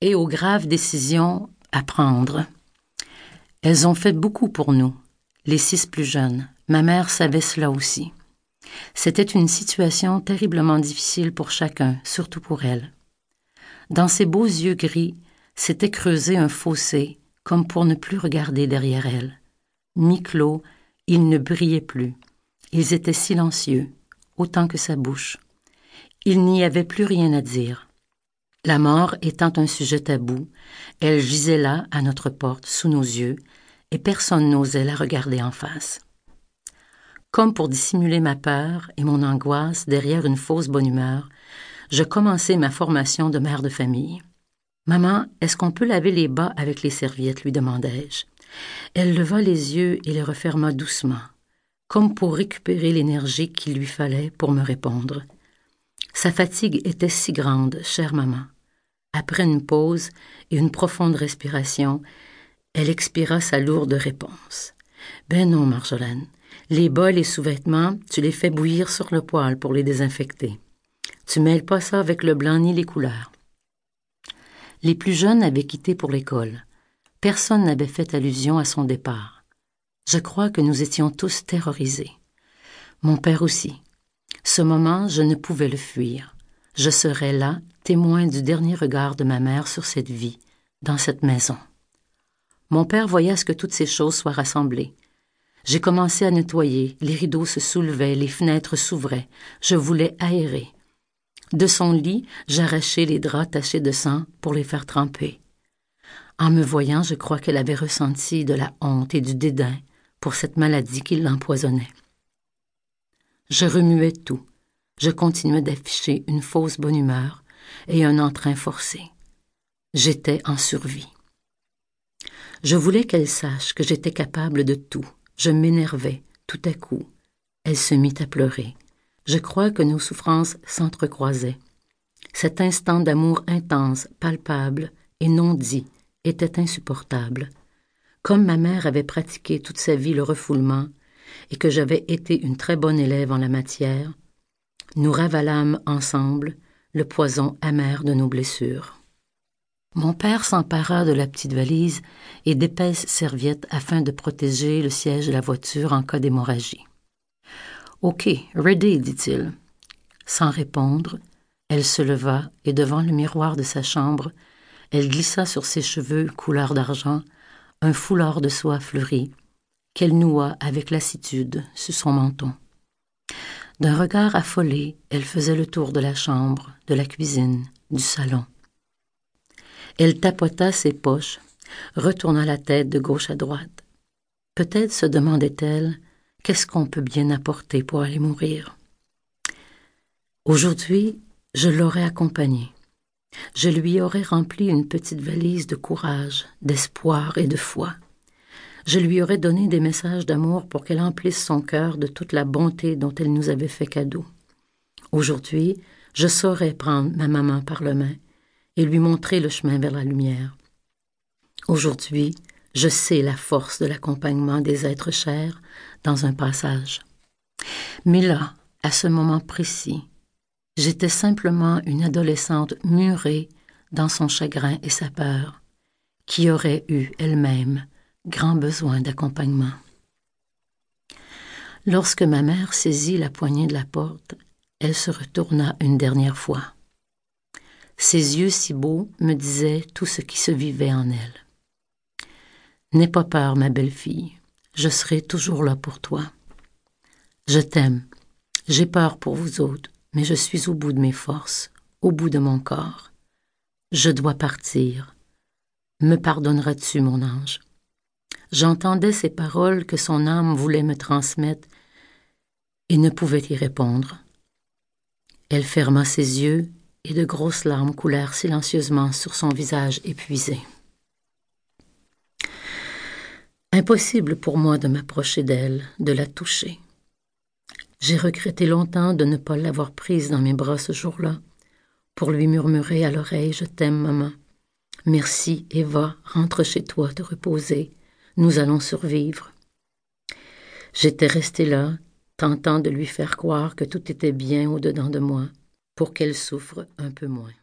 et aux graves décisions à prendre. Elles ont fait beaucoup pour nous, les six plus jeunes. Ma mère savait cela aussi. C'était une situation terriblement difficile pour chacun, surtout pour elle. Dans ses beaux yeux gris s'était creusé un fossé, comme pour ne plus regarder derrière elle. Mi-clos, ils ne brillaient plus. Ils étaient silencieux, autant que sa bouche. Il n'y avait plus rien à dire. La mort étant un sujet tabou, elle gisait là, à notre porte, sous nos yeux, et personne n'osait la regarder en face. Comme pour dissimuler ma peur et mon angoisse derrière une fausse bonne humeur, je commençai ma formation de mère de famille. Maman, est-ce qu'on peut laver les bas avec les serviettes lui demandai-je. Elle leva les yeux et les referma doucement, comme pour récupérer l'énergie qu'il lui fallait pour me répondre. Sa fatigue était si grande, chère maman. Après une pause et une profonde respiration, elle expira sa lourde réponse. Ben non, Marjolaine. Les bas et sous-vêtements, tu les fais bouillir sur le poêle pour les désinfecter. Tu mêles pas ça avec le blanc ni les couleurs. Les plus jeunes avaient quitté pour l'école. Personne n'avait fait allusion à son départ. Je crois que nous étions tous terrorisés. Mon père aussi. Ce moment, je ne pouvais le fuir. Je serais là, témoin du dernier regard de ma mère sur cette vie, dans cette maison. Mon père voyait à ce que toutes ces choses soient rassemblées. J'ai commencé à nettoyer, les rideaux se soulevaient, les fenêtres s'ouvraient, je voulais aérer. De son lit, j'arrachai les draps tachés de sang pour les faire tremper. En me voyant, je crois qu'elle avait ressenti de la honte et du dédain pour cette maladie qui l'empoisonnait. Je remuais tout. Je continuais d'afficher une fausse bonne humeur, et un entrain forcé. J'étais en survie. Je voulais qu'elle sache que j'étais capable de tout. Je m'énervais tout à coup. Elle se mit à pleurer. Je crois que nos souffrances s'entrecroisaient. Cet instant d'amour intense, palpable et non dit était insupportable. Comme ma mère avait pratiqué toute sa vie le refoulement et que j'avais été une très bonne élève en la matière, nous ravalâmes ensemble le poison amer de nos blessures. Mon père s'empara de la petite valise et d'épaisses serviettes afin de protéger le siège de la voiture en cas d'hémorragie. OK, ready, dit-il. Sans répondre, elle se leva et devant le miroir de sa chambre, elle glissa sur ses cheveux couleur d'argent un foulard de soie fleurie qu'elle noua avec lassitude sur son menton. D'un regard affolé, elle faisait le tour de la chambre, de la cuisine, du salon. Elle tapota ses poches, retourna la tête de gauche à droite. Peut-être se demandait-elle qu'est-ce qu'on peut bien apporter pour aller mourir? Aujourd'hui, je l'aurais accompagnée. Je lui aurais rempli une petite valise de courage, d'espoir et de foi je lui aurais donné des messages d'amour pour qu'elle emplisse son cœur de toute la bonté dont elle nous avait fait cadeau. Aujourd'hui, je saurais prendre ma maman par la main et lui montrer le chemin vers la lumière. Aujourd'hui, je sais la force de l'accompagnement des êtres chers dans un passage. Mais là, à ce moment précis, j'étais simplement une adolescente murée dans son chagrin et sa peur, qui aurait eu elle-même grand besoin d'accompagnement. Lorsque ma mère saisit la poignée de la porte, elle se retourna une dernière fois. Ses yeux si beaux me disaient tout ce qui se vivait en elle. N'aie pas peur, ma belle-fille, je serai toujours là pour toi. Je t'aime, j'ai peur pour vous autres, mais je suis au bout de mes forces, au bout de mon corps. Je dois partir. Me pardonneras-tu, mon ange? J'entendais ces paroles que son âme voulait me transmettre et ne pouvait y répondre. Elle ferma ses yeux et de grosses larmes coulèrent silencieusement sur son visage épuisé. Impossible pour moi de m'approcher d'elle, de la toucher. J'ai regretté longtemps de ne pas l'avoir prise dans mes bras ce jour-là, pour lui murmurer à l'oreille Je t'aime, maman. Merci, et va, rentre chez toi te reposer. Nous allons survivre. J'étais resté là, tentant de lui faire croire que tout était bien au-dedans de moi, pour qu'elle souffre un peu moins.